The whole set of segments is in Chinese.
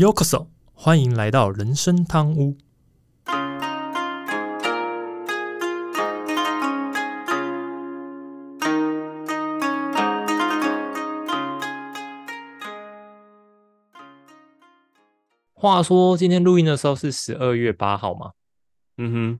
Yokoso，欢迎来到人生汤屋。话说今天录音的时候是十二月八号嘛？嗯哼，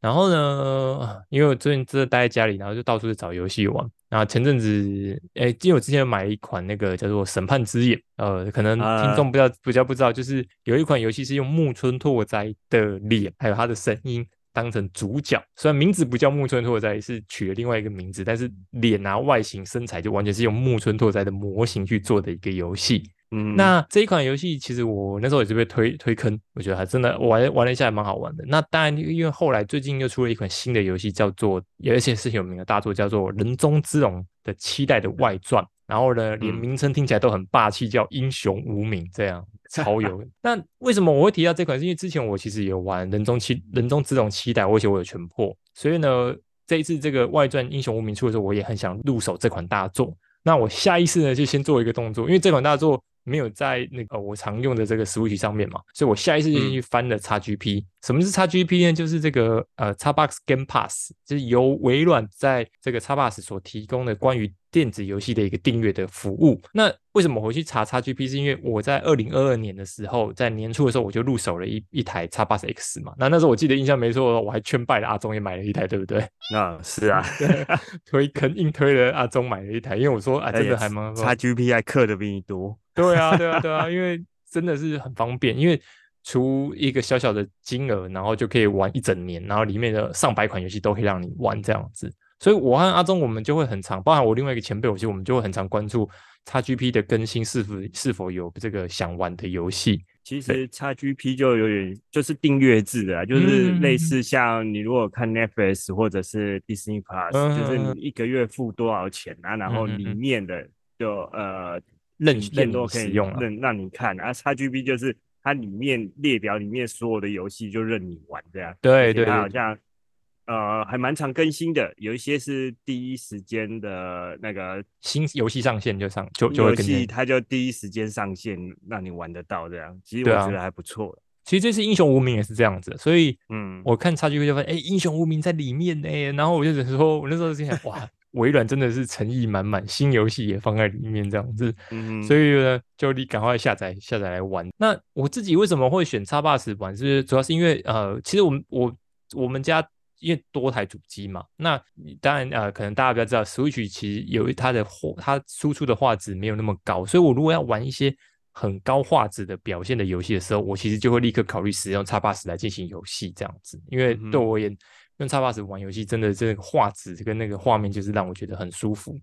然后呢，因为我最近真的待在家里，然后就到处去找游戏玩。然后前阵子，哎，因为我之前买了一款那个叫做《审判之眼》，呃，可能听众不知道，比较不知道，就是有一款游戏是用木村拓哉的脸还有他的声音当成主角，虽然名字不叫木村拓哉，是取了另外一个名字，但是脸啊、外形、身材就完全是用木村拓哉的模型去做的一个游戏。嗯，那这一款游戏其实我那时候也是被推推坑，我觉得还真的玩玩了一下，还蛮好玩的。那当然，因为后来最近又出了一款新的游戏，叫做有一些是有名的大作，叫做《人中之龙》的期待的外传。然后呢，连名称听起来都很霸气，叫《英雄无名》，这样 超有。那为什么我会提到这款？是因为之前我其实有玩《人中期人中之龙》期待，而且我有全破，所以呢，这一次这个外传《英雄无名》出的时候，我也很想入手这款大作。那我下意识呢，就先做一个动作，因为这款大作。没有在那个我常用的这个 Switch 上面嘛，所以我下意识就去翻了 XGP。什么是 XGP 呢？就是这个呃 Xbox Game Pass，就是由微软在这个 Xbox 所提供的关于电子游戏的一个订阅的服务。那为什么我去查 XGP？是因为我在二零二二年的时候，在年初的时候我就入手了一一台 Xbox X 嘛。那那时候我记得印象没错，我还劝败了阿忠也买了一台，对不对？那是啊，推坑硬推了阿忠买了一台，因为我说啊，真的还蛮 XGP 还氪的比你多。对啊，对啊，对啊，因为真的是很方便，因为出一个小小的金额，然后就可以玩一整年，然后里面的上百款游戏都可以让你玩这样子。所以我和阿忠我们就会很常，包含我另外一个前辈，我其实我们就会很常关注 XGP 的更新是否是否有这个想玩的游戏。其实 XGP 就有点就是订阅制的，就是类似像你如果看 Netflix 或者是 Disney Plus，就是你一个月付多少钱啊，然后里面的就呃。任任都可以用，任让你看啊。XGP 就是它里面列表里面所有的游戏就任你玩这样。对对，它好像呃还蛮常更新的，有一些是第一时间的那个新游戏上线就上就就会更新，它就第一时间上线让你玩得到这样。其实我觉得还不错。其实这次英雄无名也是这样子，所以嗯，我看差距就发现哎，英雄无名在里面呢。然后我就说，我那时候就想哇。微软真的是诚意满满，新游戏也放在里面这样子，嗯所以呢，就你赶快下载下载来玩。那我自己为什么会选叉 box 玩？是主要是因为呃，其实我们我我们家因为多台主机嘛，那当然呃，可能大家比较知道，Switch 其实有它的画，它输出的画质没有那么高，所以我如果要玩一些很高画质的表现的游戏的时候，我其实就会立刻考虑使用叉 box 来进行游戏这样子，因为对我而言。用叉 box 玩游戏，真的这个画质跟那个画面，就是让我觉得很舒服。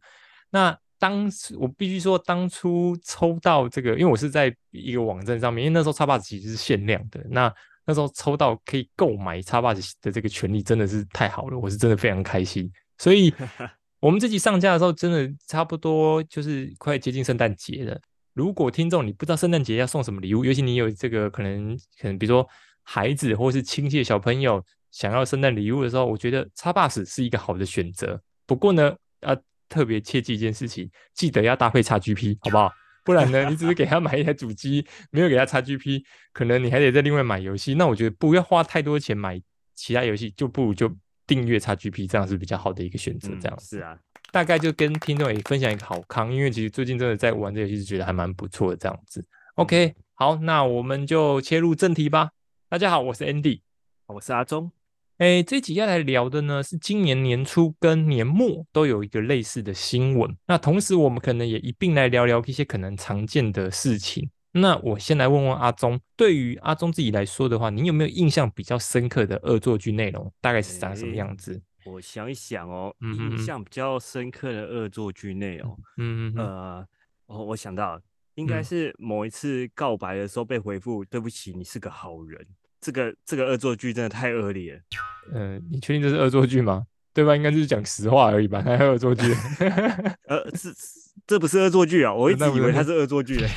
那当时我必须说，当初抽到这个，因为我是在一个网站上面，因为那时候叉 box 其实是限量的。那那时候抽到可以购买叉 box 的这个权利，真的是太好了，我是真的非常开心。所以，我们这集上架的时候，真的差不多就是快接近圣诞节了。如果听众你不知道圣诞节要送什么礼物，尤其你有这个可能，可能比如说孩子或是亲戚的小朋友。想要圣诞礼物的时候，我觉得叉 box 是一个好的选择。不过呢，要特别切记一件事情，记得要搭配叉 GP，好不好？不然呢，你只是给他买一台主机，没有给他插 GP，可能你还得再另外买游戏。那我觉得不要花太多钱买其他游戏，就不如就订阅插 GP，这样是比较好的一个选择。这样是啊，大概就跟听众也分享一个好康，因为其实最近真的在玩这游戏，是觉得还蛮不错的。这样子，OK，好，那我们就切入正题吧。大家好，我是 Andy，我是阿忠。哎，这几要来聊的呢，是今年年初跟年末都有一个类似的新闻。那同时，我们可能也一并来聊聊一些可能常见的事情。那我先来问问阿忠，对于阿忠自己来说的话，你有没有印象比较深刻的恶作剧内容？大概是长什么样子？我想一想哦，印象比较深刻的恶作剧内容，嗯嗯呃，我我想到应该是某一次告白的时候被回复“对不起，你是个好人”。这个这个恶作剧真的太恶劣了。嗯，你确定这是恶作剧吗？对吧？应该就是讲实话而已吧，还恶作剧。呃，是这不是恶作剧啊！我一直以为他是恶作剧嘞。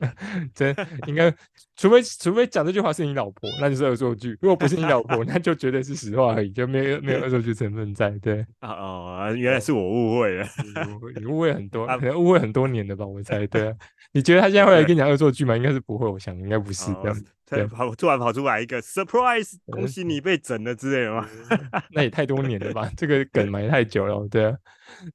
这应该，除非除非讲这句话是你老婆，那就是恶作剧；如果不是你老婆，那就绝对是实话而已，就没有没有恶作剧成分在。对啊 哦，原来是我误会了，你误会很多，可能误会很多年了吧？我猜。对啊，你觉得他现在会来跟你讲恶作剧吗？应该是不会，我想应该不是这样。对，跑突然跑出来一个 surprise，恭喜你被整了之类的吗？那也太多年了吧？这个梗埋太久了，对啊，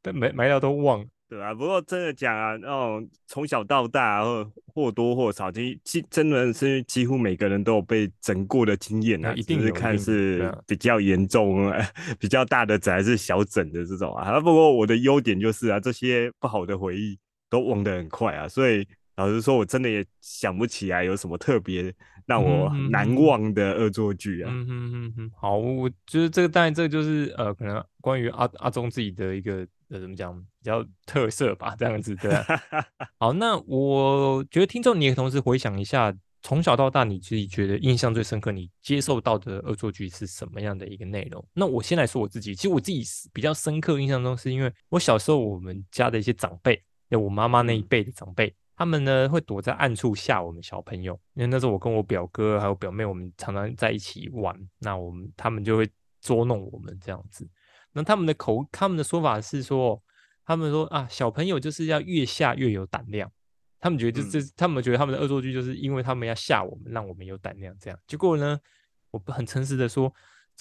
但埋埋到都忘了。对啊，不过真的讲啊，那种从小到大或或多或少，其实真的是几乎每个人都有被整过的经验啊。一定是看是比较严重、啊 比较大的整还是小整的这种啊。不过我的优点就是啊，这些不好的回忆都忘得很快啊，所以老实说，我真的也想不起来有什么特别让我难忘的恶作剧啊。嗯哼哼哼，好，我觉得这个当然这就是呃，可能关于阿阿忠自己的一个。呃，怎么讲比较特色吧？这样子对。好，那我觉得听众你也同时回想一下，从小到大你自己觉得印象最深刻，你接受到的恶作剧是什么样的一个内容？那我先来说我自己，其实我自己比较深刻印象中，是因为我小时候我们家的一些长辈，有我妈妈那一辈的长辈，他们呢会躲在暗处吓我们小朋友，因为那时候我跟我表哥还有表妹，我们常常在一起玩，那我们他们就会捉弄我们这样子。那他们的口，他们的说法是说，他们说啊，小朋友就是要越吓越有胆量。他们觉得这这，他们觉得他们的恶作剧就是因为他们要吓我们，让我们有胆量这样。结果呢，我很诚实的说，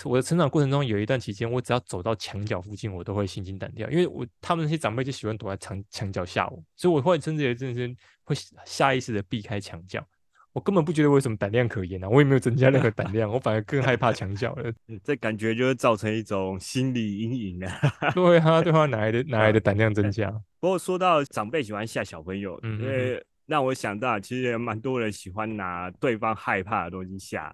我的成长过程中有一段期间，我只要走到墙角附近，我都会心惊胆跳，因为我他们那些长辈就喜欢躲在墙墙角吓我，所以我后来甚至也真的会下意识的避开墙角。我根本不觉得我有什么胆量可言啊，我也没有增加任何胆 量，我反而更害怕墙角了。这感觉就是造成一种心理阴影啊。对啊，对啊，哪来的哪来的胆量增加？不过说到长辈喜欢吓小朋友，因为让我想到，其实蛮多人喜欢拿对方害怕的东西吓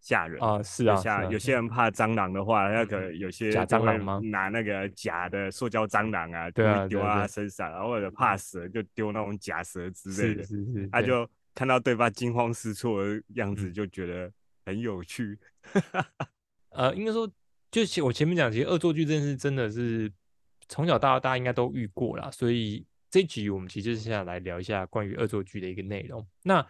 吓人啊。是啊，像有些人怕蟑螂的话，那个有些假蟑螂吗？拿那个假的塑胶蟑螂啊，对啊，丢他身上，然后或者怕蛇就丢那种假蛇之类的，是是是，他就。看到对方惊慌失措的样子，就觉得很有趣。呃，应该说，就我前面讲，其实恶作剧这件事真的是从小到大大家应该都遇过啦。所以这集我们其实接下来聊一下关于恶作剧的一个内容。那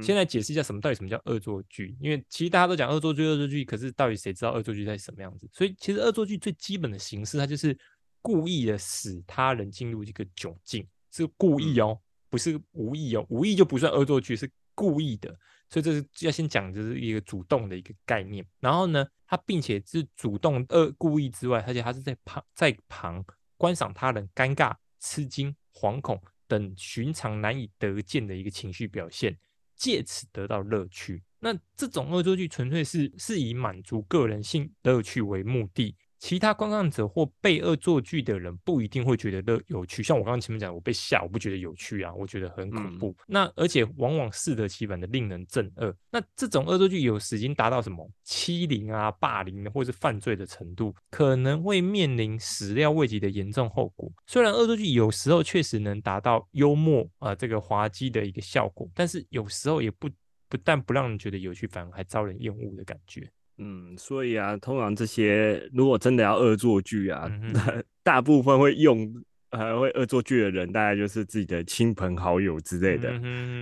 先来解释一下什么到底什么叫恶作剧，因为其实大家都讲恶作剧，恶作剧，可是到底谁知道恶作剧在什么样子？所以其实恶作剧最基本的形式，它就是故意的使他人进入一个窘境，是故意哦。不是无意哦，无意就不算恶作剧，是故意的，所以这是要先讲，就是一个主动的一个概念。然后呢，他并且是主动恶故意之外，而且他是在旁在旁观赏他人尴尬、吃惊、惶恐等寻常难以得见的一个情绪表现，借此得到乐趣。那这种恶作剧纯粹是是以满足个人性乐趣为目的。其他观看者或被恶作剧的人不一定会觉得乐有趣，像我刚刚前面讲，我被吓，我不觉得有趣啊，我觉得很恐怖。那而且往往适得其反的令人震恶。那这种恶作剧有时已经达到什么欺凌啊、霸凌或是犯罪的程度，可能会面临始料未及的严重后果。虽然恶作剧有时候确实能达到幽默啊这个滑稽的一个效果，但是有时候也不不但不让人觉得有趣，反而还招人厌恶的感觉。嗯，所以啊，通常这些如果真的要恶作剧啊，大部分会用呃会恶作剧的人，大概就是自己的亲朋好友之类的。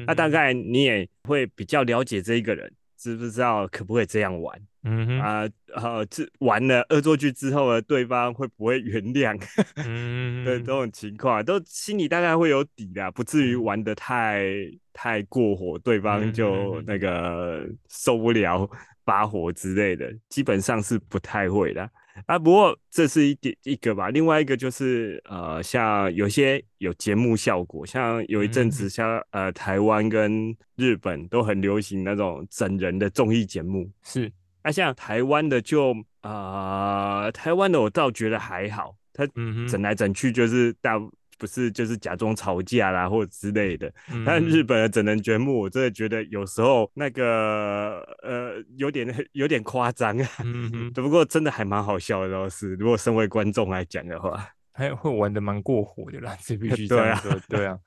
那大概你也会比较了解这一个人，知不知道可不可以这样玩？嗯哼啊，呃，这玩了恶作剧之后呢，对方会不会原谅？嗯，对，这种情况都心里大概会有底的，不至于玩的太太过火，对方就那个受不了。发火之类的，基本上是不太会的啊。不过这是一点一个吧，另外一个就是呃，像有些有节目效果，像有一阵子像呃台湾跟日本都很流行那种整人的综艺节目，是。那像台湾的就啊，台湾的我倒觉得还好，他整来整去就是大。不是，就是假装吵架啦，或者之类的。但日本的整人节目，我真的觉得有时候那个呃，有点有点夸张啊。嗯哼。只不过真的还蛮好笑的，倒是如果身为观众来讲的话，还会玩的蛮过火的啦，这必须 这样说。对啊。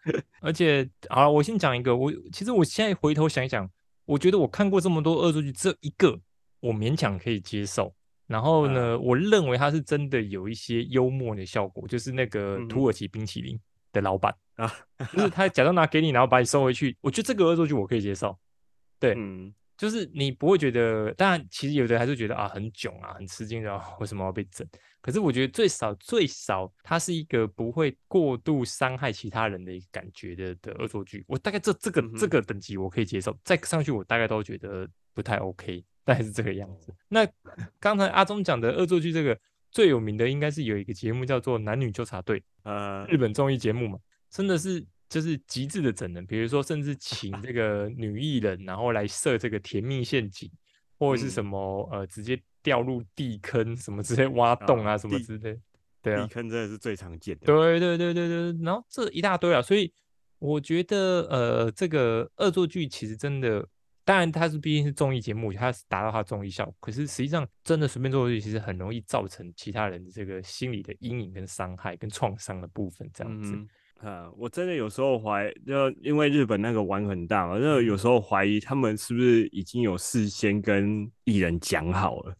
而且，好了，我先讲一个，我其实我现在回头想一想，我觉得我看过这么多恶作剧，这一个我勉强可以接受。然后呢，我认为他是真的有一些幽默的效果，就是那个土耳其冰淇淋的老板，啊，就是他假装拿给你，然后把你收回去。我觉得这个恶作剧我可以接受，对，嗯。就是你不会觉得，当然，其实有的还是觉得啊很囧啊，很吃惊的，为什么要被整？可是我觉得最少最少，它是一个不会过度伤害其他人的一个感觉的的恶作剧。我大概这这个这个等级我可以接受，再上去我大概都觉得不太 OK，大概是这个样子。那刚才阿忠讲的恶作剧，这个最有名的应该是有一个节目叫做《男女纠察队》，呃，日本综艺节目嘛，真的是。就是极致的整人，比如说甚至请这个女艺人，然后来设这个甜蜜陷阱，或者是什么呃直接掉入地坑，什么直接挖洞啊什么之类。对啊，地坑真的是最常见的。对对对对对，然后这一大堆啊，所以我觉得呃这个恶作剧其实真的，当然它是毕竟是综艺节目，它是达到它综艺效果，可是实际上真的随便做作剧，其实很容易造成其他人的这个心理的阴影跟伤害跟创伤的部分这样子。啊，我真的有时候怀，就因为日本那个玩很大嘛，就有时候怀疑他们是不是已经有事先跟艺人讲好了，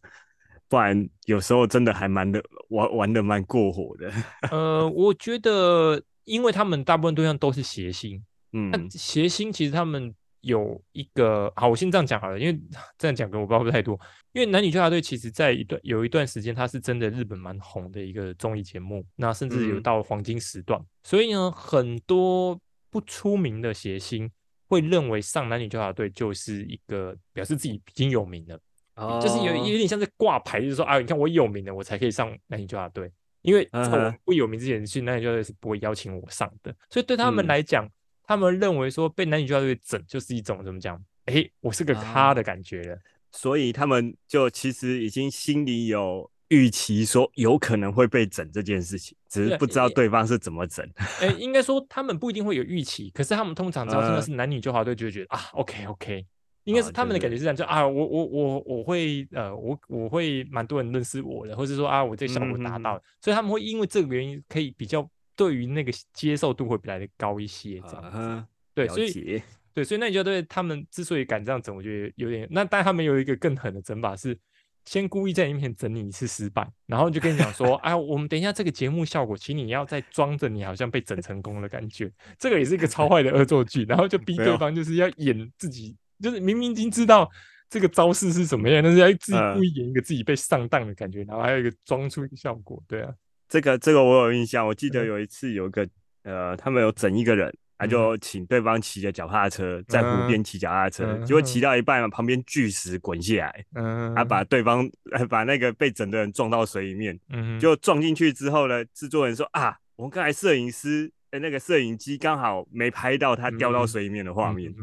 不然有时候真的还蛮的玩玩的蛮过火的。呃，我觉得，因为他们大部分对象都是谐星，嗯，那谐星其实他们。有一个好，我先这样讲好了，因为这样讲跟我不知道太多。因为男女纠察队其实在一段有一段时间，它是真的日本蛮红的一个综艺节目，那甚至有到黄金时段。所以呢，很多不出名的谐星会认为上男女纠察队就是一个表示自己已经有名了，就是有有点像是挂牌，就是说啊，你看我有名了，我才可以上男女纠察队。因为在我不有名之前去男女纠察队是不会邀请我上的，所以对他们来讲。他们认为说被男女纠察队整就是一种怎么讲？哎，我是个咖的感觉了，所以他们就其实已经心里有预期，说有可能会被整这件事情，只是不知道对方是怎么整。哎，应该说他们不一定会有预期，可是他们通常只要是男女纠察队，就会觉得啊，OK OK，应该是他们的感觉是这样，就啊，我我我我会呃，我我会蛮多人认识我的，或者说啊，我这个效果达到了，所以他们会因为这个原因可以比较。对于那个接受度会比来的高一些，这样，对，所以对，所以那你就对他们之所以敢这样整，我觉得有点那，但他们有一个更狠的整法是，先故意在你面前整你一次失败，然后就跟你讲说，哎，我们等一下这个节目效果，请你要再装着你好像被整成功的感觉，这个也是一个超坏的恶作剧，然后就逼对方就是要演自己，就是明明已经知道这个招式是什么样，但是要自己故意演一个自己被上当的感觉，然后还有一个装出一个效果，对啊。这个这个我有印象，我记得有一次有一个呃，他们有整一个人，他就请对方骑着脚踏车在湖边骑脚踏车，结果骑到一半嘛，旁边巨石滚下来，嗯，他把对方 把那个被整的人撞到水里面，嗯，就撞进去之后呢，制作人说啊，我们刚才摄影师呃那个摄影机刚好没拍到他掉到水里面的画面，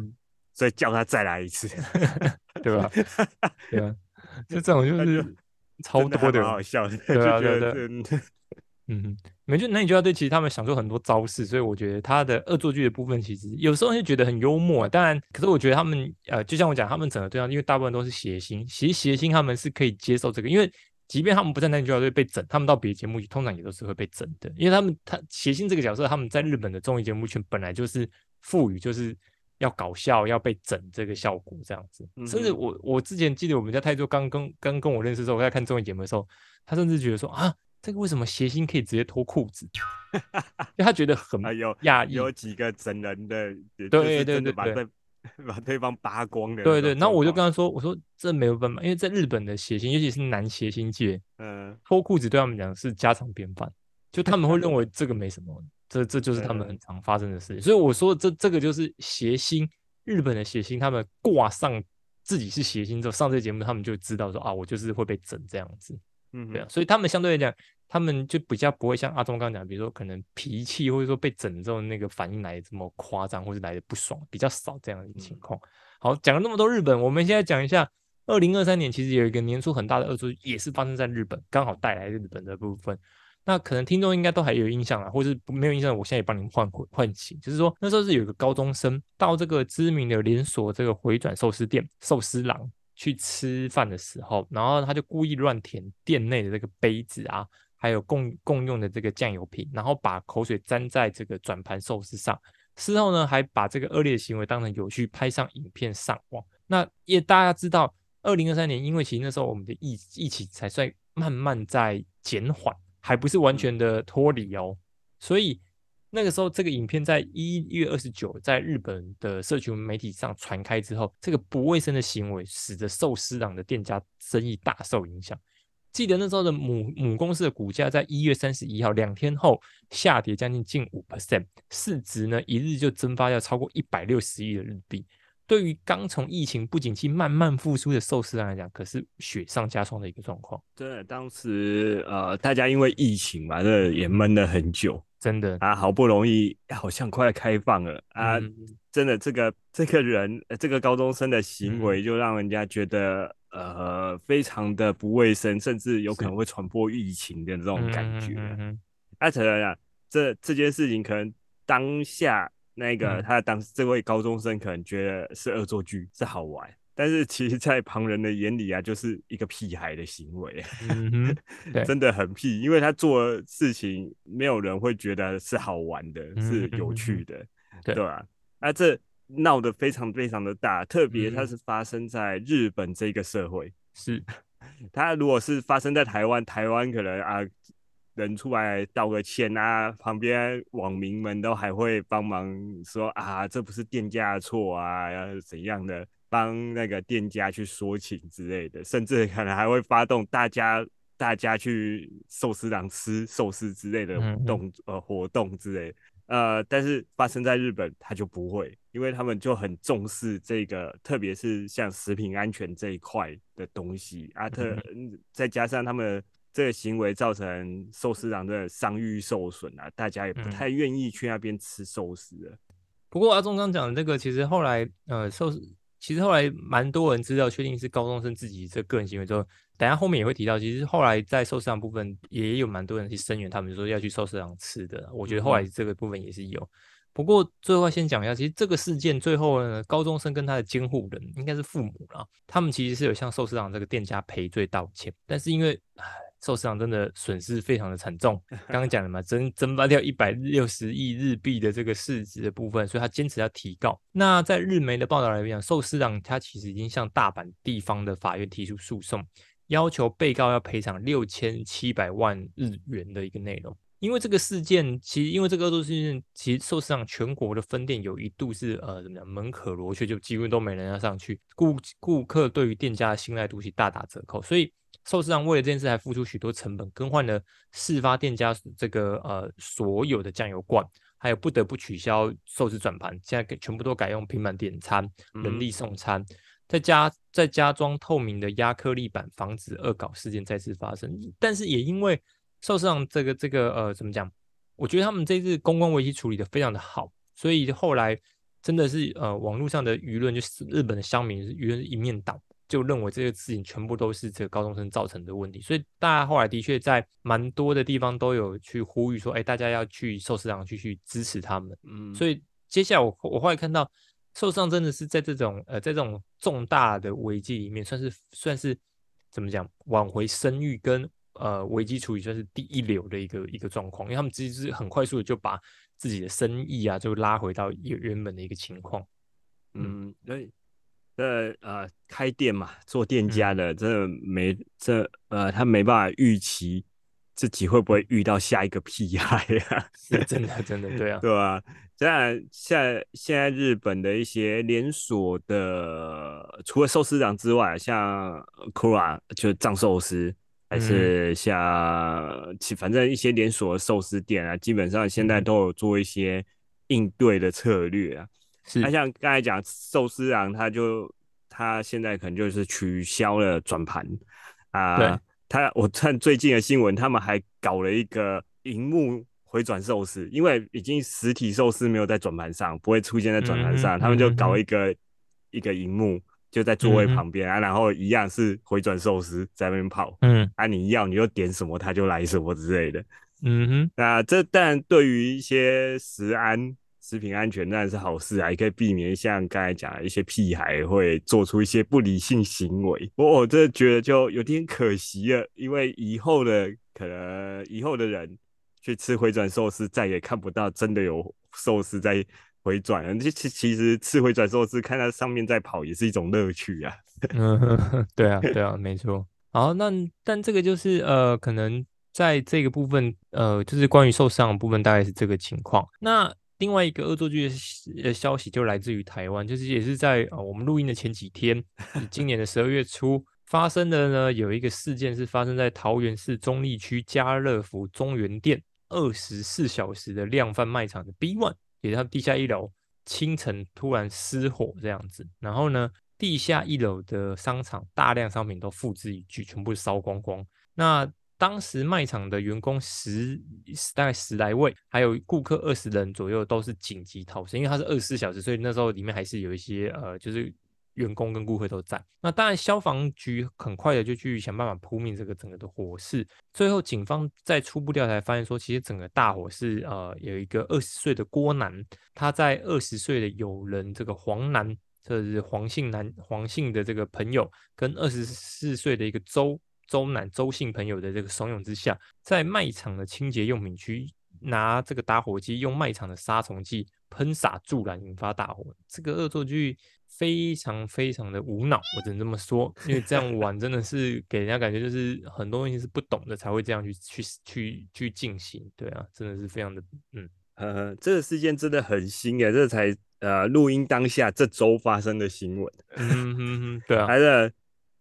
所以叫他再来一次，对吧？对啊，就这种就是超多的，好笑，对啊，对对。嗯，没就那你就要对其实他们想出很多招式，所以我觉得他的恶作剧的部分其实有时候就觉得很幽默。当然，可是我觉得他们呃，就像我讲，他们整个对象，因为大部分都是谐星，其实谐星他们是可以接受这个，因为即便他们不在男女纠察队被整，他们到别的节目去，通常也都是会被整的，因为他们他谐星这个角色，他们在日本的综艺节目圈本来就是赋予就是要搞笑要被整这个效果这样子。甚至我我之前记得我们家泰州刚跟刚跟我认识的时候，我在看综艺节目的时候，他甚至觉得说啊。这个为什么谐星可以直接脱裤子？因为 他觉得很有压抑。有几个整人的，对对对，把 对把对方扒光的。对对，然后我就跟他说：“我说这没有办法，因为在日本的谐星，尤其是男谐星界，嗯，脱裤子对他们讲是家常便饭，就他们会认为这个没什么，这这就是他们很常发生的事情。所以我说这这个就是谐星，日本的谐星，他们挂上自己是谐星之后上这个节目，他们就知道说啊，我就是会被整这样子。”嗯，对啊，所以他们相对来讲，他们就比较不会像阿忠刚刚讲，比如说可能脾气或者说被整之后那个反应来的这么夸张，或者来的不爽，比较少这样的情况。好，讲了那么多日本，我们现在讲一下二零二三年，其实有一个年初很大的恶作剧，也是发生在日本，刚好带来日本的部分。那可能听众应该都还有印象啊，或者是没有印象，我现在也帮你们唤回唤醒，就是说那时候是有一个高中生到这个知名的连锁这个回转寿司店寿司郎。去吃饭的时候，然后他就故意乱舔店内的这个杯子啊，还有共共用的这个酱油瓶，然后把口水沾在这个转盘寿司上。事后呢，还把这个恶劣的行为当成有趣，拍上影片上网。那也大家知道，二零二三年，因为其实那时候我们的疫疫情才算慢慢在减缓，还不是完全的脱离哦，所以那个时候，这个影片在一月二十九在日本的社群媒体上传开之后，这个不卫生的行为使得寿司郎的店家生意大受影响。记得那时候的母母公司的股价在一月三十一号两天后下跌将近近五 percent，市值呢一日就蒸发掉超过一百六十亿的日币。对于刚从疫情不景气慢慢复苏的寿司郎来讲，可是雪上加霜的一个状况。对，当时呃，大家因为疫情嘛，这也闷了很久，真的啊，好不容易好像快开放了啊，真的这个这个人这个高中生的行为就让人家觉得呃非常的不卫生，甚至有可能会传播疫情的这种感觉。啊，承认啊，这这件事情可能当下。那个他当这位高中生可能觉得是恶作剧，是好玩，但是其实，在旁人的眼里啊，就是一个屁孩的行为，真的很屁，因为他做事情没有人会觉得是好玩的，是有趣的，对吧？啊，这闹得非常非常的大，特别它是发生在日本这个社会，是 他如果是发生在台湾，台湾可能啊。人出来道个歉啊，旁边网民们都还会帮忙说啊，这不是店家的错啊，要怎样的帮那个店家去说情之类的，甚至可能还会发动大家大家去寿司郎吃寿司之类的动呃活动之类，呃，但是发生在日本他就不会，因为他们就很重视这个，特别是像食品安全这一块的东西啊，特再加上他们。这个行为造成寿司郎的商誉受损啊，大家也不太愿意去那边吃寿司了。不过阿忠刚讲的这个，其实后来呃寿司，其实后来蛮多人知道确定是高中生自己这个人行为之后，等下后面也会提到，其实后来在寿司郎部分也有蛮多人去声援，他们说要去寿司郎吃的。我觉得后来这个部分也是有。不过最后先讲一下，其实这个事件最后呢，高中生跟他的监护人应该是父母了，他们其实是有向寿司郎这个店家赔罪道歉，但是因为唉。寿司郎真的损失非常的惨重，刚刚讲了嘛，蒸蒸发掉一百六十亿日币的这个市值的部分，所以他坚持要提告。那在日媒的报道来讲，寿司郎他其实已经向大阪地方的法院提出诉讼，要求被告要赔偿六千七百万日元的一个内容。因为这个事件，其实因为这个恶作事件，其实寿司上全国的分店有一度是呃怎么样门可罗雀，就几乎都没人要上去，顾顾客对于店家的信赖度是大打折扣，所以。寿司上为了这件事还付出许多成本，更换了事发店家这个呃所有的酱油罐，还有不得不取消寿司转盘，现在全部都改用平板点餐、人力送餐，再加再加装透明的压克力板，防止恶搞事件再次发生。但是也因为寿司郎这个这个呃怎么讲，我觉得他们这次公关危机处理的非常的好，所以后来真的是呃网络上的舆论就是日本的乡民舆论一面倒。就认为这个事情全部都是这个高中生造成的问题，所以大家后来的确在蛮多的地方都有去呼吁说，哎，大家要去寿司郎去去支持他们。嗯，所以接下来我我后来看到寿司郎真的是在这种呃在这种重大的危机里面，算是算是怎么讲挽回声誉跟呃危机处理算是第一流的一个一个状况，因为他们其实是很快速的就把自己的生意啊就拉回到原原本的一个情况。嗯，对。这呃，开店嘛，做店家的，真的没这呃，他没办法预期自己会不会遇到下一个屁孩啊？是真的，真的，对啊，对吧？这样，现现在日本的一些连锁的，除了寿司长之外，像 Kura 就藏寿司，还是像其反正一些连锁的寿司店啊，基本上现在都有做一些应对的策略啊。他像刚才讲寿司郎，他就他现在可能就是取消了转盘啊。他我看最近的新闻，他们还搞了一个荧幕回转寿司，因为已经实体寿司没有在转盘上，不会出现在转盘上，他们就搞一个一个荧幕就在座位旁边啊，然后一样是回转寿司在那边跑。嗯，啊，你要你就点什么，他就来什么之类的。嗯哼，那这但对于一些食安。食品安全当然是好事啊，也可以避免像刚才讲的一些屁孩会做出一些不理性行为。我我真的觉得就有点可惜了，因为以后的可能以后的人去吃回转寿司，再也看不到真的有寿司在回转。这其其实吃回转寿司，看它上面在跑也是一种乐趣啊。嗯，对啊，对啊，没错。好，那但这个就是呃，可能。在这个部分，呃，就是关于受伤的部分，大概是这个情况。那另外一个恶作剧的消息就来自于台湾，就是也是在呃我们录音的前几天，今年的十二月初发生的呢，有一个事件是发生在桃园市中立区家乐福中原店二十四小时的量贩卖场的 B One，也是它地下一楼，清晨突然失火这样子，然后呢，地下一楼的商场大量商品都付之一炬，全部烧光光。那当时卖场的员工十大概十来位，还有顾客二十人左右，都是紧急逃生，因为它是二十四小时，所以那时候里面还是有一些呃，就是员工跟顾客都在。那当然，消防局很快的就去想办法扑灭这个整个的火势。最后，警方在初步调查发现说，其实整个大火是呃有一个二十岁的郭男，他在二十岁的友人这个黄男，这是黄姓男黄姓的这个朋友，跟二十四岁的一个周。周男、周姓朋友的这个怂恿之下，在卖场的清洁用品区拿这个打火机，用卖场的杀虫剂喷洒助燃，引发大火。这个恶作剧非常非常的无脑，我只能这么说，因为这样玩真的是给人家感觉就是很多东西是不懂的才会这样去去去去进行。对啊，真的是非常的嗯呃，这个事件真的很新诶，这才呃录音当下这周发生的新闻。嗯哼哼，对啊，还是。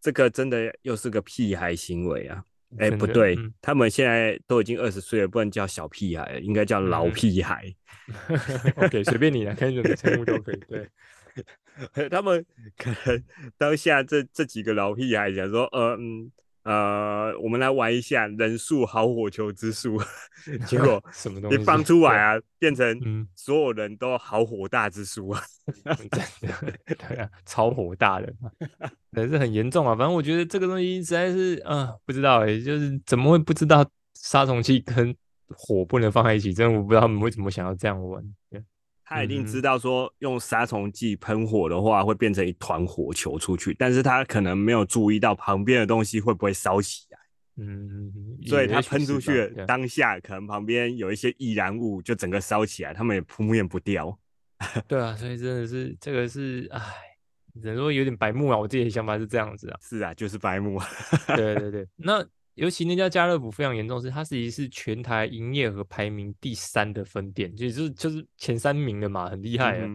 这个真的又是个屁孩行为啊！哎，不对，他们现在都已经二十岁了，不能叫小屁孩，应该叫老屁孩。OK，随便你来，看什么称呼都可以。对，他们可能当下这这几个老屁孩想说，呃嗯。呃，我们来玩一下人数好火球之术，结果 什么东西一放出来啊，变成所有人都好火大之术啊，真的，对啊，超火大的，也是很严重啊。反正我觉得这个东西实在是啊，不知道哎，就是怎么会不知道杀虫剂跟火不能放在一起？真的我不知道他们为什么想要这样玩。他一定知道说用杀虫剂喷火的话会变成一团火球出去，但是他可能没有注意到旁边的东西会不会烧起来。嗯，所以他喷出去当下，可能旁边有一些易燃物，就整个烧起来，他们也扑灭不掉。对啊，所以真的是这个是，唉，只能说有点白目啊。我自己的想法是这样子啊。是啊，就是白目。对对对，那。尤其那家家乐福非常严重，是它其实是全台营业额排名第三的分店，就是就是前三名的嘛，很厉害啊。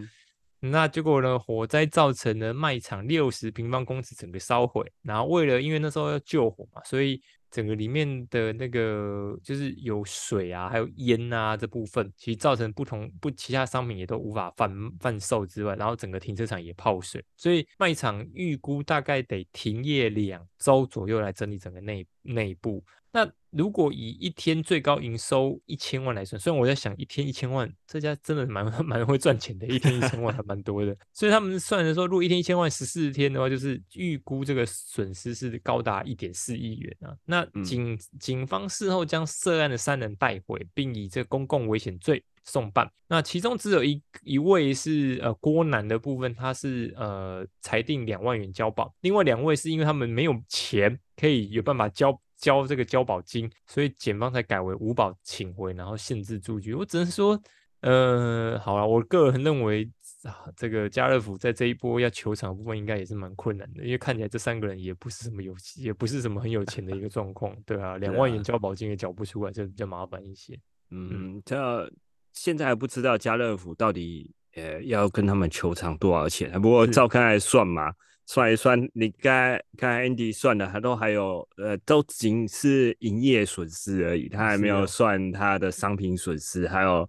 那结果呢，火灾造成了卖场六十平方公尺整个烧毁，然后为了因为那时候要救火嘛，所以。整个里面的那个就是有水啊，还有烟啊这部分，其实造成不同不其他商品也都无法贩贩售之外，然后整个停车场也泡水，所以卖场预估大概得停业两周左右来整理整个内内部。那如果以一天最高营收一千万来算，虽然我在想一天一千万，这家真的蛮 蛮会赚钱的，一天一千万还蛮多的。所以他们算的说，如果一天一千万十四天的话，就是预估这个损失是高达一点四亿元啊。那警警方事后将涉案的三人带回，并以这公共危险罪送办。那其中只有一一位是呃郭男的部分，他是呃裁定两万元交保，另外两位是因为他们没有钱可以有办法交。交这个交保金，所以检方才改为无保请回，然后限制住居。我只能说，呃，好了，我个人认为啊，这个家乐福在这一波要求偿部分应该也是蛮困难的，因为看起来这三个人也不是什么有，也不是什么很有钱的一个状况，对啊，两万元交保金也缴不出来，就比较麻烦一些。嗯，这现在还不知道家乐福到底呃要跟他们求偿多少钱，不过照看来算嘛。算一算，你刚刚 Andy 算的，他都还有，呃，都仅是营业损失而已，他还没有算他的商品损失，还有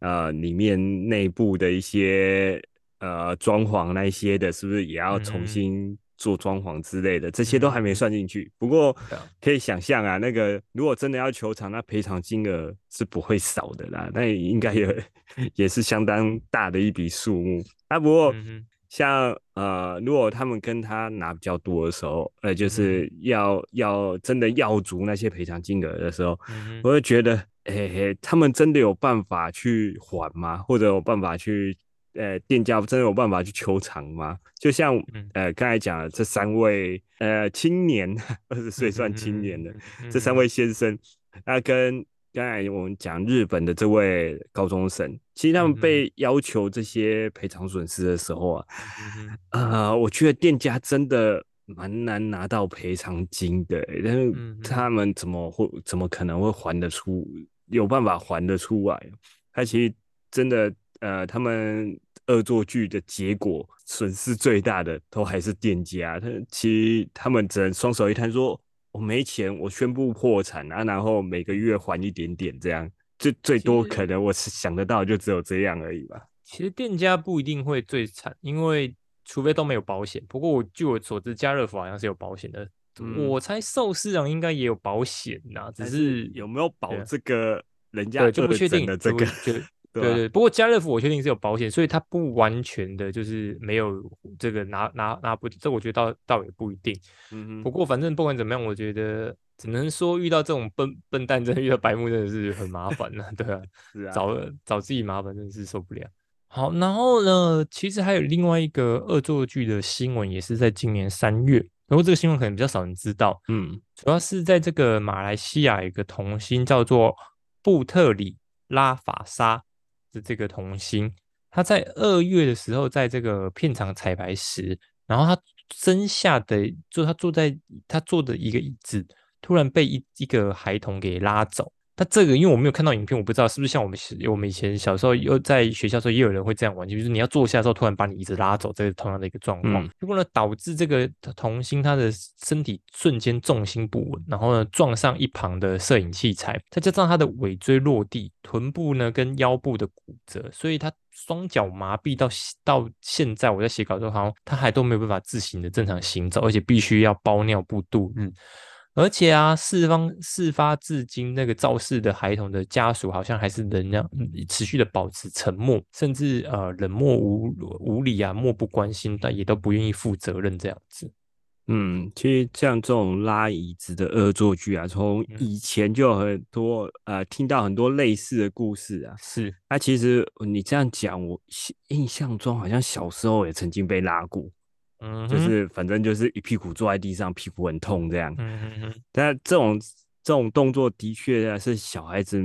呃里面内部的一些呃装潢那一些的，是不是也要重新做装潢之类的？这些都还没算进去。不过可以想象啊，那个如果真的要求偿，那赔偿金额是不会少的啦，那应该也 也是相当大的一笔数目。啊，不过。像呃，如果他们跟他拿比较多的时候，呃，就是要要真的要足那些赔偿金额的时候，我会觉得，哎，他们真的有办法去还吗？或者有办法去，呃，店家真的有办法去求偿吗？就像呃刚才讲的这三位呃青年，二十岁算青年的这三位先生，那跟。刚才我们讲日本的这位高中生，其实他们被要求这些赔偿损失的时候啊，呃，我觉得店家真的蛮难拿到赔偿金的，但是他们怎么会怎么可能会还得出？有办法还得出来？他其实真的，呃，他们恶作剧的结果损失最大的都还是店家。他其实他们只能双手一摊，说我没钱，我宣布破产啊，然后每个月还一点点，这样最最多可能我是想得到就只有这样而已吧。其实店家不一定会最惨，因为。除非都没有保险，不过我据我所知，家乐福好像是有保险的。我猜寿司郎应该也有保险呐，只是有没有保这个人家就不确定的这个。对对，不过家乐福我确定是有保险，所以它不完全的就是没有这个拿拿拿不，这我觉得倒倒也不一定。嗯不过反正不管怎么样，我觉得只能说遇到这种笨笨蛋，真的遇到白目真的是很麻烦了。对啊，是啊，找找自己麻烦真的是受不了。好，然后呢，其实还有另外一个恶作剧的新闻，也是在今年三月。然后这个新闻可能比较少人知道，嗯，主要是在这个马来西亚一个童星叫做布特里拉法沙的这个童星，他在二月的时候在这个片场彩排时，然后他身下的就他坐在他坐的一个椅子，突然被一一个孩童给拉走。那这个，因为我没有看到影片，我不知道是不是像我们我们以前小时候又在学校时候也有人会这样玩，就是你要坐下时候突然把你椅子拉走，这是同样的一个状况。如果呢导致这个童星他的身体瞬间重心不稳，然后呢撞上一旁的摄影器材，再加上他的尾椎落地，臀部呢跟腰部的骨折，所以他双脚麻痹到到现在我在写稿的时候，好像他还都没有办法自行的正常行走，而且必须要包尿布度日。而且啊，事方事发至今，那个肇事的孩童的家属好像还是能量持续的保持沉默，甚至呃冷漠无无理啊，漠不关心，但也都不愿意负责任这样子。嗯，其实像这种拉椅子的恶作剧啊，从以前就有很多呃听到很多类似的故事啊。是，那其实你这样讲，我印象中好像小时候也曾经被拉过。嗯，就是反正就是一屁股坐在地上，屁股很痛这样。嗯嗯嗯。但这种这种动作的确是小孩子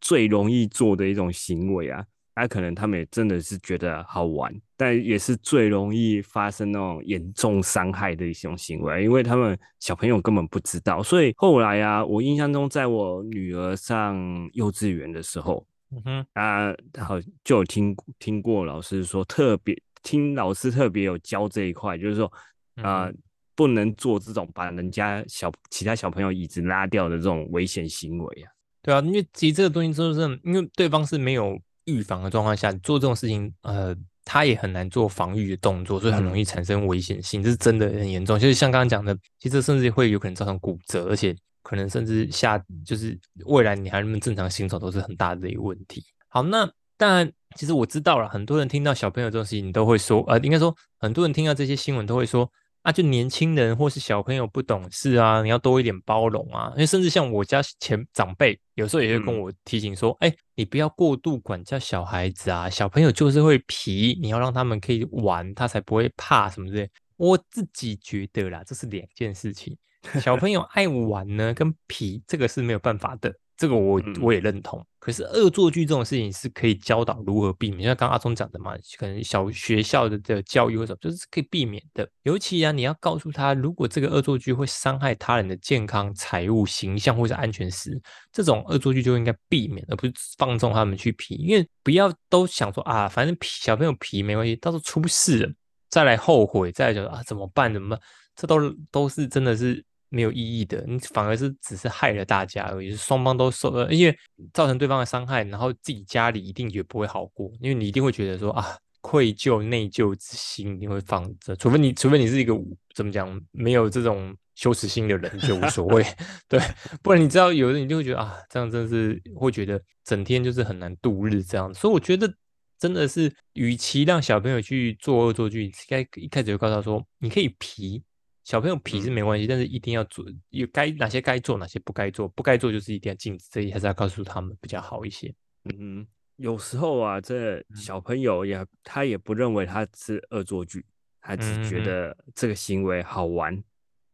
最容易做的一种行为啊。那可能他们也真的是觉得好玩，但也是最容易发生那种严重伤害的一种行为，因为他们小朋友根本不知道。所以后来啊，我印象中，在我女儿上幼稚园的时候，嗯哼，啊，好就有听听过老师说特别。听老师特别有教这一块，就是说，啊，不能做这种把人家小其他小朋友椅子拉掉的这种危险行为啊。对啊，因为其实这个东西就是因为对方是没有预防的状况下做这种事情，呃，他也很难做防御的动作，所以很容易产生危险性，这是真的很严重。就是像刚刚讲的，其实甚至会有可能造成骨折，而且可能甚至下就是未来你还能不能正常行走都是很大的一个问题。好，那。但其实我知道了，很多人听到小朋友这种事情，都会说，呃，应该说很多人听到这些新闻都会说，啊，就年轻人或是小朋友不懂事啊，你要多一点包容啊。因为甚至像我家前长辈，有时候也会跟我提醒说，哎，你不要过度管教小孩子啊，小朋友就是会皮，你要让他们可以玩，他才不会怕什么之类。我自己觉得啦，这是两件事情，小朋友爱玩呢，跟皮这个是没有办法的。这个我我也认同，可是恶作剧这种事情是可以教导如何避免，像刚阿忠讲的嘛，可能小学校的的教育或者就是可以避免的。尤其啊，你要告诉他，如果这个恶作剧会伤害他人的健康、财务、形象或者安全时，这种恶作剧就应该避免，而不是放纵他们去皮。因为不要都想说啊，反正皮小朋友皮没关系，到时候出事了再来后悔，再来就啊怎么办？怎么办？这都都是真的是。没有意义的，你反而是只是害了大家而已，双方都受了，因为造成对方的伤害，然后自己家里一定也不会好过，因为你一定会觉得说啊，愧疚、内疚之心一定会放着，除非你，除非你是一个怎么讲，没有这种羞耻心的人就无所谓，对，不然你知道有的你就会觉得啊，这样真的是会觉得整天就是很难度日这样，所以我觉得真的是，与其让小朋友去做恶作剧，应该一开始就告诉他说，你可以皮。小朋友皮是没关系，但是一定要做，有该哪些该做，哪些不该做，不该做就是一定要禁止，这一还是要告诉他们比较好一些。嗯，有时候啊，这小朋友也他也不认为他是恶作剧，他只觉得这个行为好玩，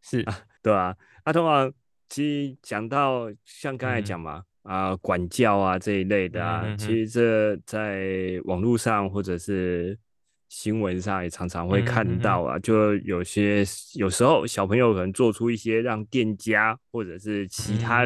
是啊，对吧？那通常其实讲到像刚才讲嘛，啊，管教啊这一类的啊，其实这在网络上或者是。新闻上也常常会看到啊，就有些有时候小朋友可能做出一些让店家或者是其他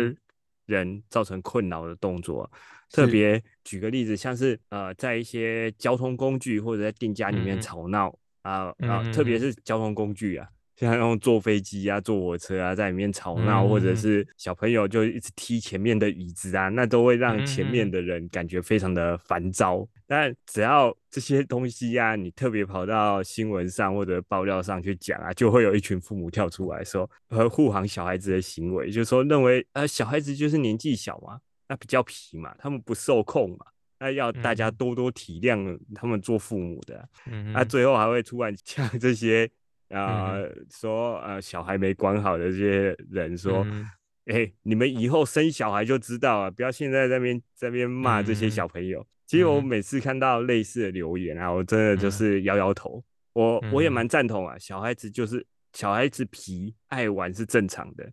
人造成困扰的动作。特别举个例子，像是呃，在一些交通工具或者在店家里面吵闹啊啊，特别是交通工具啊。像用坐飞机啊、坐火车啊，在里面吵闹，或者是小朋友就一直踢前面的椅子啊，那都会让前面的人感觉非常的烦躁。但只要这些东西呀，你特别跑到新闻上或者爆料上去讲啊，就会有一群父母跳出来说，和护航小孩子的行为，就是说认为呃小孩子就是年纪小嘛，那比较皮嘛，他们不受控嘛，那要大家多多体谅他们做父母的。那最后还会突然 讲这些。啊，说呃，小孩没管好的这些人说，哎，你们以后生小孩就知道了，不要现在在边在边骂这些小朋友。其实我每次看到类似的留言啊，我真的就是摇摇头。我我也蛮赞同啊，小孩子就是小孩子皮爱玩是正常的。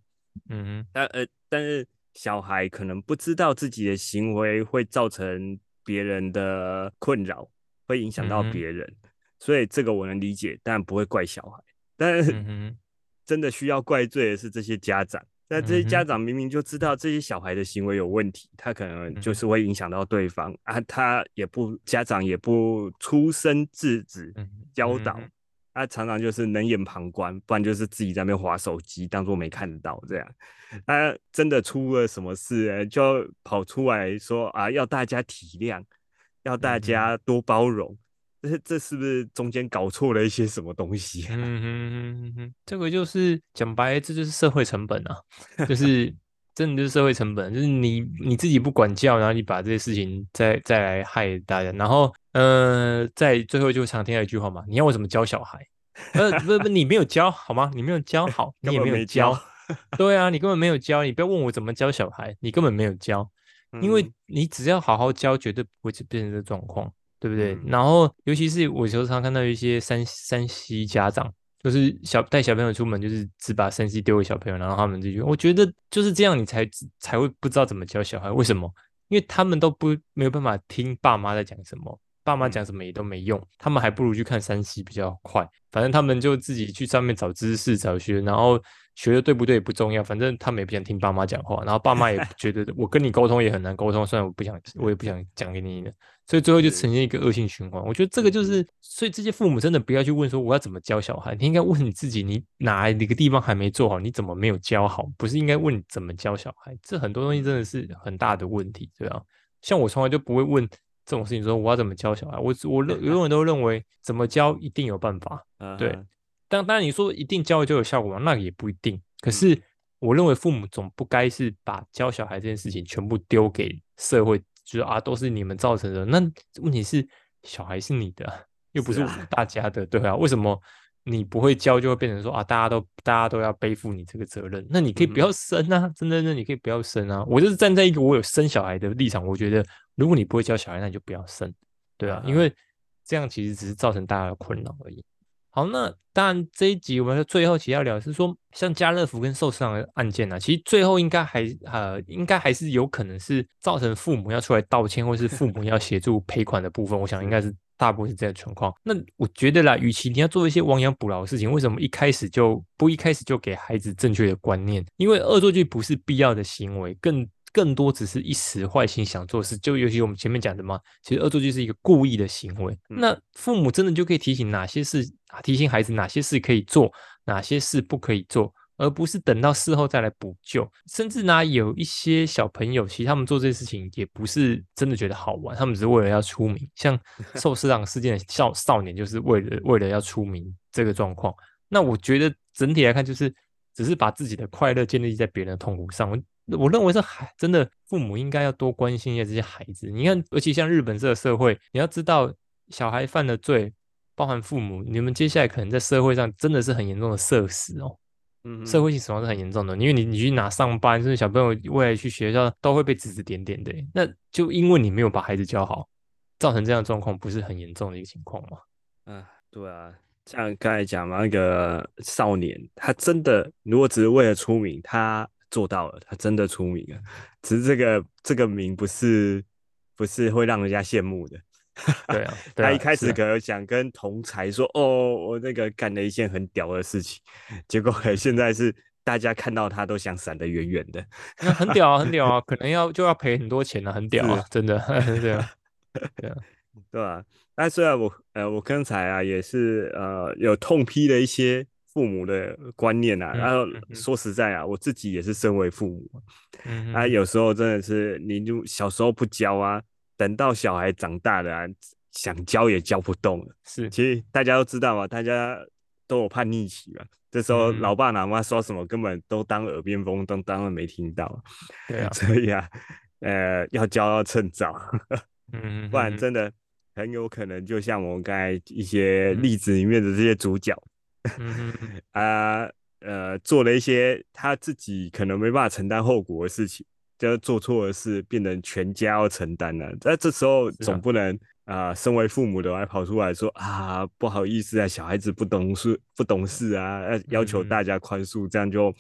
嗯哼，但呃，但是小孩可能不知道自己的行为会造成别人的困扰，会影响到别人。所以这个我能理解，但不会怪小孩。但是 真的需要怪罪的是这些家长。那这些家长明明就知道这些小孩的行为有问题，他可能就是会影响到对方啊，他也不家长也不出声制止教导，他常常就是冷眼旁观，不然就是自己在那边划手机，当做没看到这样。他真的出了什么事，就跑出来说啊，要大家体谅，要大家多包容。这这是不是中间搞错了一些什么东西？嗯哼哼哼，这个就是讲白，这就是社会成本啊，就 是真的就是社会成本，就是你你自己不管教，然后你把这些事情再再来害大家，然后呃，在最后就常听到一句话嘛，你要我怎么教小孩？呃，不不，你没有教好吗？你没有教好，你也没有教，对啊，你根本没有教，你不要问我怎么教小孩，你根本没有教，因为你只要好好教，绝对不会变成这状况。对不对？然后，尤其是我时常看到一些山山西家长，就是小带小朋友出门，就是只把山西丢给小朋友，然后他们就觉得，我觉得就是这样，你才才会不知道怎么教小孩。为什么？因为他们都不没有办法听爸妈在讲什么，爸妈讲什么也都没用，他们还不如去看山西比较快。反正他们就自己去上面找知识、找学，然后。学的对不对不重要，反正他们也不想听爸妈讲话，然后爸妈也 觉得我跟你沟通也很难沟通，虽然我不想，我也不想讲给你的，所以最后就呈现一个恶性循环。我觉得这个就是，所以这些父母真的不要去问说我要怎么教小孩，你应该问你自己，你哪一个地方还没做好，你怎么没有教好？不是应该问怎么教小孩？这很多东西真的是很大的问题，对吧？像我从来就不会问这种事情，说我要怎么教小孩，我我认 永远都认为怎么教一定有办法，对。当当然你说一定教就有效果吗？那也不一定。可是我认为父母总不该是把教小孩这件事情全部丢给社会，就是啊都是你们造成的。那问题是小孩是你的，又不是我们大家的，对啊？为什么你不会教就会变成说啊大家都大家都要背负你这个责任？那你可以不要生啊，真的，那你可以不要生啊。我就是站在一个我有生小孩的立场，我觉得如果你不会教小孩，那你就不要生，对啊，因为这样其实只是造成大家的困扰而已。好，那当然这一集我们最后其实要聊是说，像家乐福跟寿司郎的案件呢，其实最后应该还呃，应该还是有可能是造成父母要出来道歉，或是父母要协助赔款的部分。我想应该是大部分是这样的情况。那我觉得啦，与其你要做一些亡羊补牢的事情，为什么一开始就不一开始就给孩子正确的观念？因为恶作剧不是必要的行为，更。更多只是一时坏心想做事，就尤其我们前面讲的嘛，其实恶作剧是一个故意的行为。那父母真的就可以提醒哪些事，提醒孩子哪些事可以做，哪些事不可以做，而不是等到事后再来补救。甚至呢，有一些小朋友，其实他们做这些事情也不是真的觉得好玩，他们只是为了要出名。像寿司郎事件的少少年，就是为了为了要出名这个状况。那我觉得整体来看，就是只是把自己的快乐建立在别人的痛苦上。我认为是孩真的父母应该要多关心一下这些孩子。你看，尤其像日本这个社会，你要知道，小孩犯的罪，包含父母，你们接下来可能在社会上真的是很严重的社死哦。嗯，社会性死亡是很严重的，因为你你去哪上班，甚至小朋友未来去学校都会被指指点点的。那就因为你没有把孩子教好，造成这样的状况，不是很严重的一个情况吗？嗯，对啊，像刚才讲嘛，那个少年，他真的如果只是为了出名，他。做到了，他真的出名了。只是这个这个名不是不是会让人家羡慕的。对啊，他一开始可能想跟同才说，哦，我那个干了一件很屌的事情，结果现在是大家看到他都想闪得远远的。那很屌啊，很屌啊，可能要就要赔很多钱了，很屌啊，真的，对啊，对啊，对吧？那虽然我呃，我刚才啊也是呃有痛批了一些父母的观念啊，然后说实在啊，我自己也是身为父母，啊，有时候真的是你就小时候不教啊。等到小孩长大了，想教也教不动了。是，其实大家都知道嘛，大家都有叛逆期嘛。这时候老爸老妈说什么，根本都当耳边风，都当没听到。对啊，所以啊，呃，要教要趁早，嗯，不然真的很有可能就像我们刚才一些例子里面的这些主角，嗯啊，呃，做了一些他自己可能没办法承担后果的事情。就做错的事，变成全家要承担了。那这时候总不能啊，身为父母的还跑出来说啊，不好意思啊，小孩子不懂事，不懂事啊，要求大家宽恕，这样就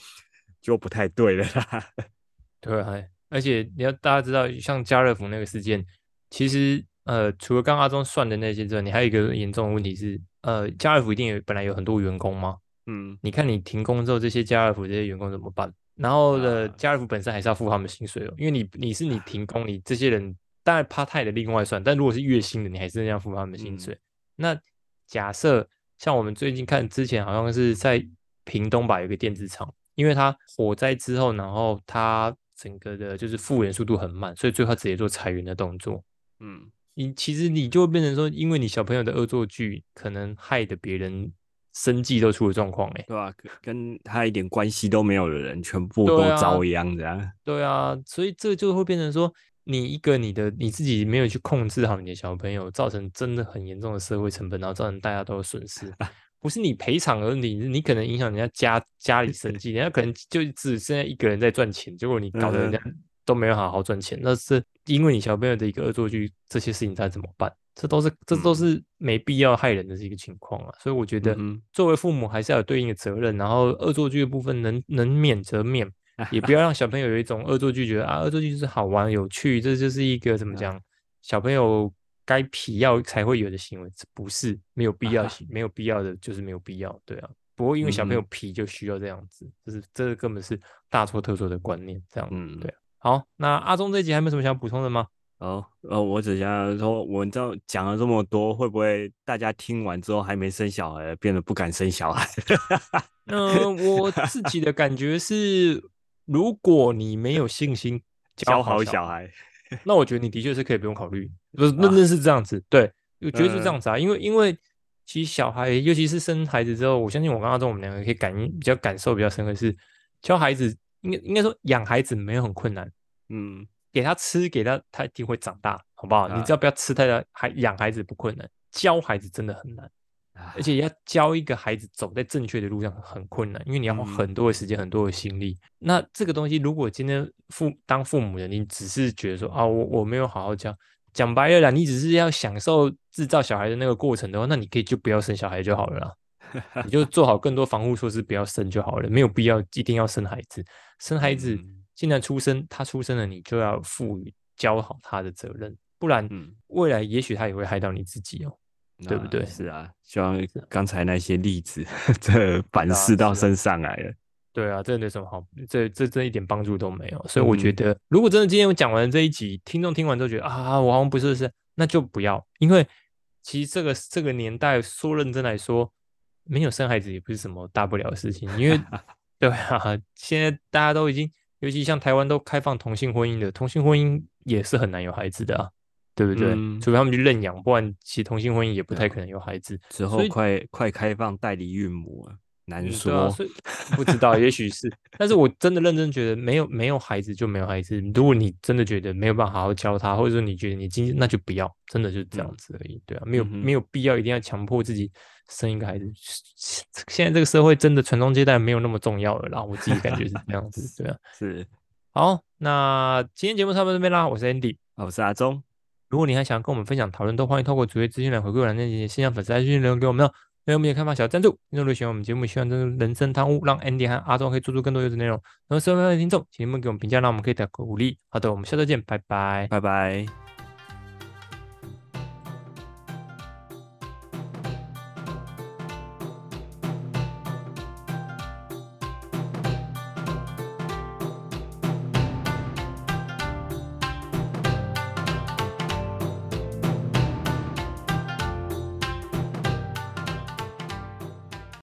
就不太对了啦。对，而且你要大家知道，像家乐福那个事件，其实呃，除了刚刚阿忠算的那些之外，你还有一个严重的问题是，呃，家乐福一定有本来有很多员工吗？嗯，你看你停工之后，这些家乐福这些员工怎么办？然后呢家乐福本身还是要付他们薪水哦，因为你你是你停工，你这些人当然 part time 的另外算，但如果是月薪的，你还是要付他们薪水。那假设像我们最近看之前好像是在屏东吧，有个电子厂，因为它火灾之后，然后它整个的就是复原速度很慢，所以最后直接做裁员的动作。嗯，你其实你就会变成说，因为你小朋友的恶作剧，可能害得别人。生计都出了状况哎，对吧？跟他一点关系都没有的人，全部都遭殃这样。对啊，所以这就会变成说，你一个你的你自己没有去控制好你的小朋友，造成真的很严重的社会成本，然后造成大家都有损失。不是你赔偿而你，你可能影响人家家家里生计，人家可能就只剩下一个人在赚钱，结果你搞得人家都没有好好赚钱，那是因为你小朋友的一个恶作剧，这些事情该怎么办？这都是这都是没必要害人的一个情况啊，所以我觉得作为父母还是要有对应的责任，然后恶作剧的部分能能免则免，也不要让小朋友有一种恶作剧觉得啊恶作剧就是好玩有趣，这就是一个怎么讲小朋友该皮要才会有的行为，这不是没有必要 没有必要的就是没有必要，对啊，不过因为小朋友皮就需要这样子，就是这根本是大错特错的观念，这样嗯对，好，那阿忠这一集还有什么想补充的吗？哦，呃，我只想说，我知道讲了这么多，会不会大家听完之后还没生小孩，变得不敢生小孩？嗯，我自己的感觉是，如果你没有信心教好小孩，那我觉得你的确是可以不用考虑。不是，认真是这样子，对，我觉得是这样子啊。因为，因为其实小孩，尤其是生孩子之后，我相信我跟阿忠我们两个可以感应比较感受比较深刻是，教孩子应该应该说养孩子没有很困难，嗯。给他吃，给他，他一定会长大，好不好？你只要不要吃太多，还养孩子不困难，教孩子真的很难，而且要教一个孩子走在正确的路上很困难，因为你要花很多的时间，很多的心力。那这个东西，如果今天父当父母的，你只是觉得说啊，我我没有好好教，讲白了啦，你只是要享受制造小孩的那个过程的话，那你可以就不要生小孩就好了啦，你就做好更多防护措施，不要生就好了，没有必要一定要生孩子，生孩子。现在出生，他出生了，你就要赋予教好他的责任，不然未来也许他也会害到你自己哦，对不对？是啊，像刚才那些例子，这反噬到身上来了。对啊，这没什么好，这这这一点帮助都没有。所以我觉得，如果真的今天我讲完这一集，听众听完之后觉得啊，我好像不是是，那就不要，因为其实这个这个年代说认真来说，没有生孩子也不是什么大不了的事情，因为 对啊，现在大家都已经。尤其像台湾都开放同性婚姻的，同性婚姻也是很难有孩子的啊，对不对？除非他们去认养，不然其实同性婚姻也不太可能有孩子。之后快快开放代理孕母啊。难说，不知道，也许是，但是我真的认真觉得，没有没有孩子就没有孩子。如果你真的觉得没有办法好好教他，或者说你觉得你今天那就不要，真的就是这样子而已，对啊，没有没有必要一定要强迫自己生一个孩子。现在这个社会真的传宗接代没有那么重要了啦，我自己感觉是这样子，对啊，是。好，那今天节目差不多这边啦，我是 Andy，我是阿忠。如果你还想跟我们分享讨论，都欢迎透过主页资讯栏回馈栏链接，线上粉丝来讯留言给我们哦。有没有看法？小赞助，如果喜欢我们节目，希望这种人生贪污，让 Andy 和阿忠可以做出更多优质内容。然后，收听的听众，请你们给我们评价，让我们可以得鼓励。好的，我们下周见，拜拜，拜拜。